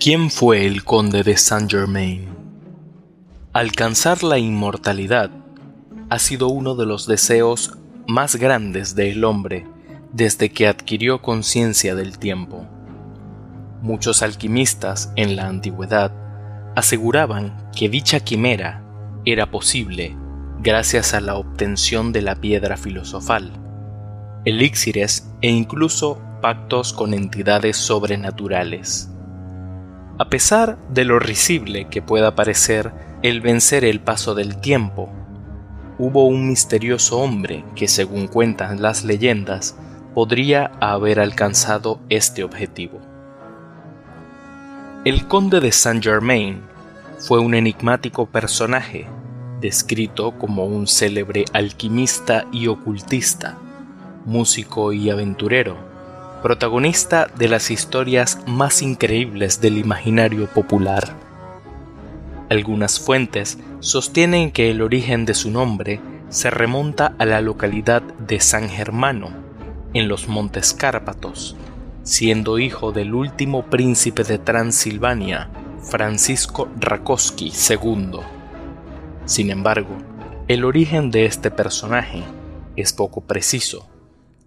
¿Quién fue el conde de Saint Germain? Alcanzar la inmortalidad ha sido uno de los deseos más grandes del hombre desde que adquirió conciencia del tiempo. Muchos alquimistas en la antigüedad aseguraban que dicha quimera era posible gracias a la obtención de la piedra filosofal, elixires e incluso pactos con entidades sobrenaturales. A pesar de lo risible que pueda parecer el vencer el paso del tiempo, hubo un misterioso hombre que, según cuentan las leyendas, podría haber alcanzado este objetivo. El conde de Saint Germain fue un enigmático personaje, descrito como un célebre alquimista y ocultista, músico y aventurero, protagonista de las historias más increíbles del imaginario popular. Algunas fuentes sostienen que el origen de su nombre se remonta a la localidad de San Germano, en los Montes Cárpatos, siendo hijo del último príncipe de Transilvania, Francisco Rakowski II. Sin embargo, el origen de este personaje es poco preciso,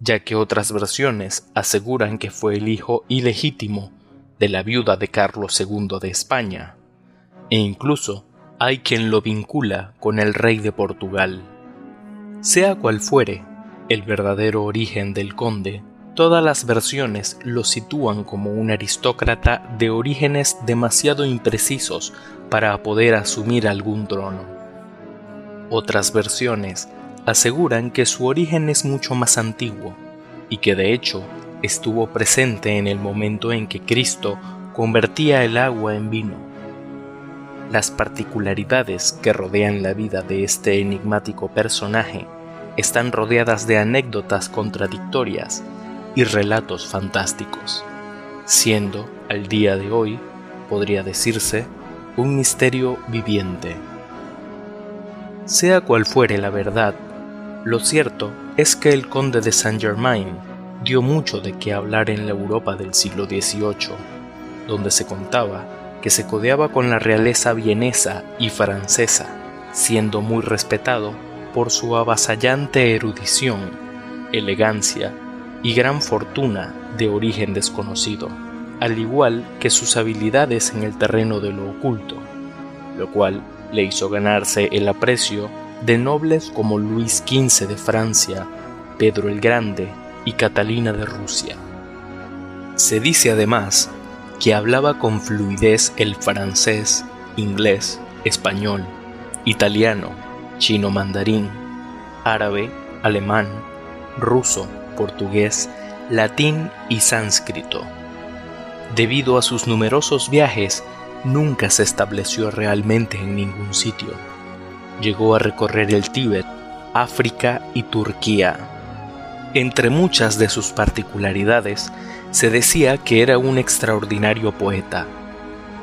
ya que otras versiones aseguran que fue el hijo ilegítimo de la viuda de Carlos II de España, e incluso hay quien lo vincula con el rey de Portugal. Sea cual fuere, el verdadero origen del conde, todas las versiones lo sitúan como un aristócrata de orígenes demasiado imprecisos para poder asumir algún trono. Otras versiones aseguran que su origen es mucho más antiguo y que de hecho estuvo presente en el momento en que Cristo convertía el agua en vino. Las particularidades que rodean la vida de este enigmático personaje están rodeadas de anécdotas contradictorias y relatos fantásticos, siendo, al día de hoy, podría decirse, un misterio viviente. Sea cual fuere la verdad, lo cierto es que el conde de Saint Germain dio mucho de qué hablar en la Europa del siglo XVIII, donde se contaba que se codeaba con la realeza vienesa y francesa, siendo muy respetado por su avasallante erudición, elegancia y gran fortuna de origen desconocido, al igual que sus habilidades en el terreno de lo oculto, lo cual le hizo ganarse el aprecio de nobles como Luis XV de Francia, Pedro el Grande y Catalina de Rusia. Se dice además que hablaba con fluidez el francés, inglés, español, italiano, chino mandarín, árabe, alemán, ruso, portugués, latín y sánscrito. Debido a sus numerosos viajes, nunca se estableció realmente en ningún sitio. Llegó a recorrer el Tíbet, África y Turquía. Entre muchas de sus particularidades, se decía que era un extraordinario poeta.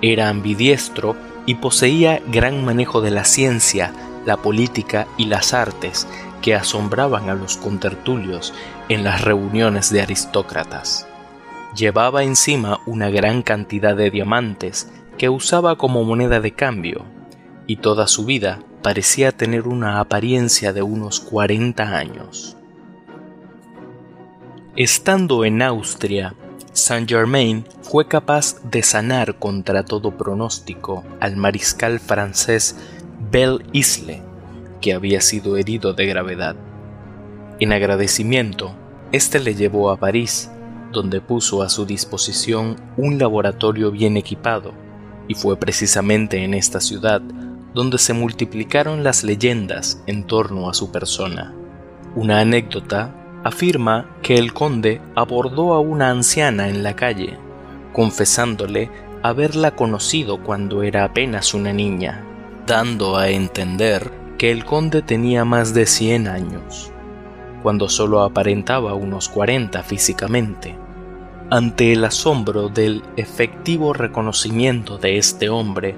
Era ambidiestro y poseía gran manejo de la ciencia, la política y las artes que asombraban a los contertulios en las reuniones de aristócratas. Llevaba encima una gran cantidad de diamantes que usaba como moneda de cambio, y toda su vida parecía tener una apariencia de unos 40 años. Estando en Austria, Saint Germain fue capaz de sanar contra todo pronóstico al mariscal francés Belle Isle, que había sido herido de gravedad. En agradecimiento, éste le llevó a París, donde puso a su disposición un laboratorio bien equipado, y fue precisamente en esta ciudad donde se multiplicaron las leyendas en torno a su persona. Una anécdota afirma que el conde abordó a una anciana en la calle, confesándole haberla conocido cuando era apenas una niña dando a entender que el conde tenía más de 100 años, cuando solo aparentaba unos 40 físicamente. Ante el asombro del efectivo reconocimiento de este hombre,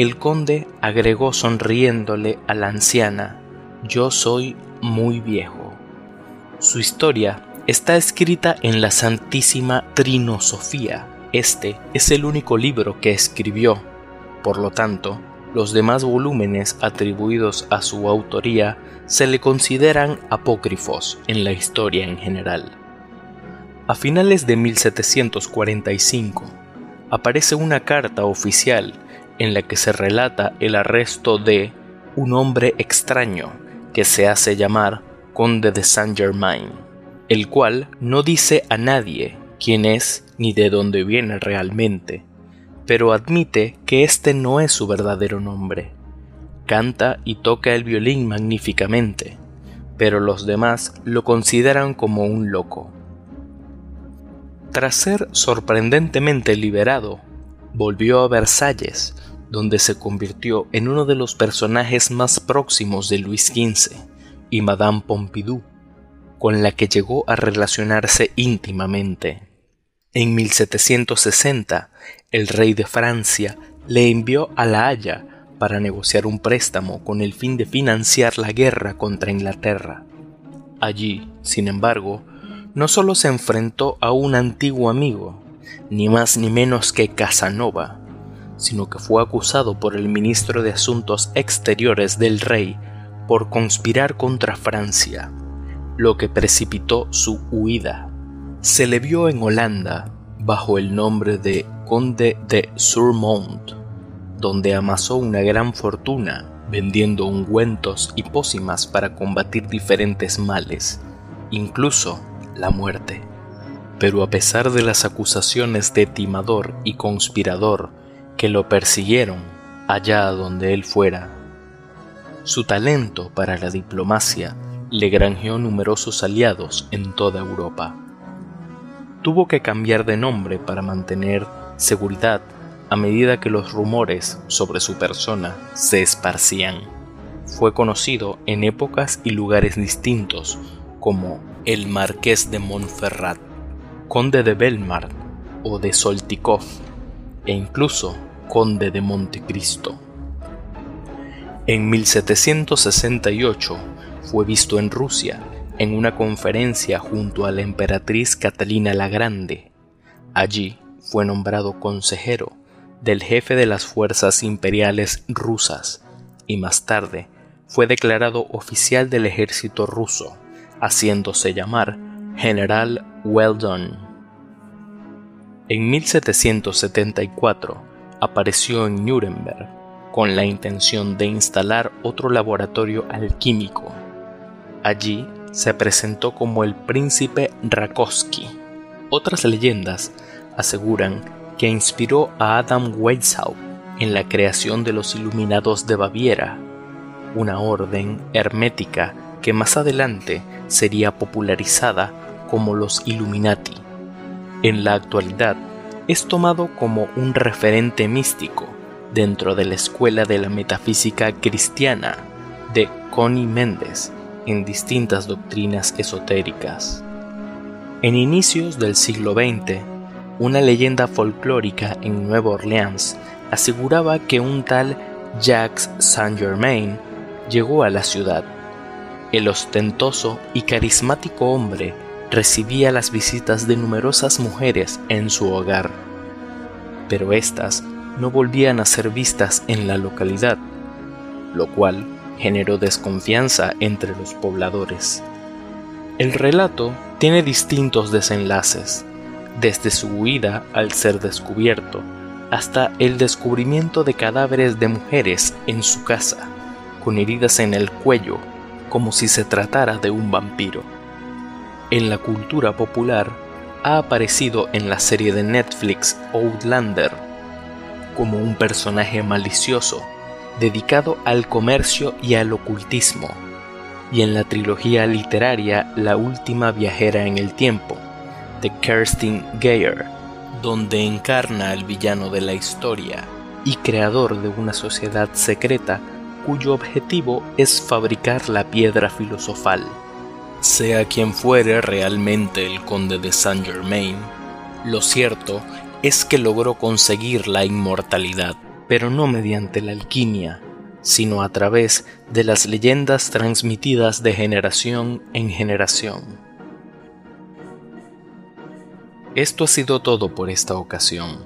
el conde agregó sonriéndole a la anciana, Yo soy muy viejo. Su historia está escrita en la Santísima Trinosofía, Este es el único libro que escribió, por lo tanto, los demás volúmenes atribuidos a su autoría se le consideran apócrifos en la historia en general. A finales de 1745 aparece una carta oficial en la que se relata el arresto de un hombre extraño que se hace llamar Conde de Saint Germain, el cual no dice a nadie quién es ni de dónde viene realmente, pero admite que este no es su verdadero nombre. Canta y toca el violín magníficamente, pero los demás lo consideran como un loco. Tras ser sorprendentemente liberado, volvió a Versalles, donde se convirtió en uno de los personajes más próximos de Luis XV y Madame Pompidou, con la que llegó a relacionarse íntimamente. En 1760, el rey de Francia le envió a La Haya para negociar un préstamo con el fin de financiar la guerra contra Inglaterra. Allí, sin embargo, no solo se enfrentó a un antiguo amigo, ni más ni menos que Casanova, sino que fue acusado por el ministro de Asuntos Exteriores del rey por conspirar contra Francia, lo que precipitó su huida. Se le vio en Holanda bajo el nombre de Conde de Surmont, donde amasó una gran fortuna vendiendo ungüentos y pócimas para combatir diferentes males, incluso la muerte. Pero a pesar de las acusaciones de timador y conspirador que lo persiguieron allá donde él fuera, su talento para la diplomacia le granjeó numerosos aliados en toda Europa. Tuvo que cambiar de nombre para mantener seguridad a medida que los rumores sobre su persona se esparcían. Fue conocido en épocas y lugares distintos como el Marqués de Montferrat, Conde de Belmar o de Soltikov, e incluso Conde de Montecristo. En 1768 fue visto en Rusia en una conferencia junto a la emperatriz Catalina la Grande. Allí fue nombrado consejero del jefe de las fuerzas imperiales rusas y más tarde fue declarado oficial del ejército ruso haciéndose llamar General Weldon. En 1774 apareció en Nuremberg con la intención de instalar otro laboratorio alquímico. Allí se presentó como el príncipe Rakowski. Otras leyendas aseguran que inspiró a Adam Weishaupt en la creación de los Iluminados de Baviera, una orden hermética que más adelante sería popularizada como los Illuminati. En la actualidad es tomado como un referente místico dentro de la escuela de la metafísica cristiana de Connie Méndez en distintas doctrinas esotéricas. En inicios del siglo XX, una leyenda folclórica en Nueva Orleans aseguraba que un tal Jacques Saint Germain llegó a la ciudad el ostentoso y carismático hombre recibía las visitas de numerosas mujeres en su hogar, pero éstas no volvían a ser vistas en la localidad, lo cual generó desconfianza entre los pobladores. El relato tiene distintos desenlaces, desde su huida al ser descubierto hasta el descubrimiento de cadáveres de mujeres en su casa, con heridas en el cuello como si se tratara de un vampiro. En la cultura popular, ha aparecido en la serie de Netflix Outlander como un personaje malicioso dedicado al comercio y al ocultismo, y en la trilogía literaria La última viajera en el tiempo, de Kerstin Geyer, donde encarna al villano de la historia y creador de una sociedad secreta cuyo objetivo es fabricar la piedra filosofal. Sea quien fuere realmente el conde de Saint Germain, lo cierto es que logró conseguir la inmortalidad, pero no mediante la alquimia, sino a través de las leyendas transmitidas de generación en generación. Esto ha sido todo por esta ocasión.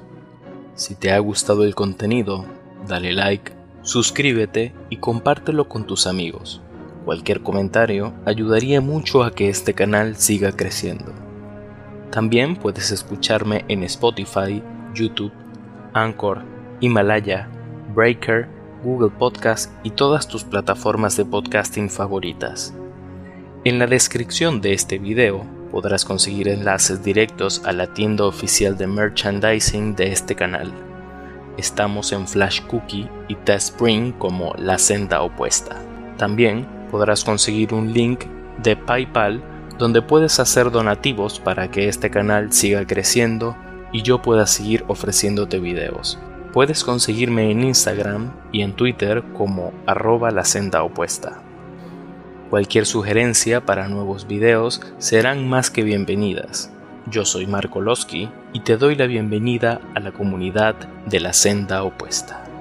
Si te ha gustado el contenido, dale like, suscríbete y compártelo con tus amigos. Cualquier comentario ayudaría mucho a que este canal siga creciendo. También puedes escucharme en Spotify, YouTube, Anchor, Himalaya, Breaker, Google Podcast y todas tus plataformas de podcasting favoritas. En la descripción de este video podrás conseguir enlaces directos a la tienda oficial de merchandising de este canal. Estamos en Flash Cookie y Spring como la senda opuesta. También podrás conseguir un link de PayPal donde puedes hacer donativos para que este canal siga creciendo y yo pueda seguir ofreciéndote videos. Puedes conseguirme en Instagram y en Twitter como arroba la senda opuesta. Cualquier sugerencia para nuevos videos serán más que bienvenidas. Yo soy Marco Losky y te doy la bienvenida a la comunidad de la senda opuesta.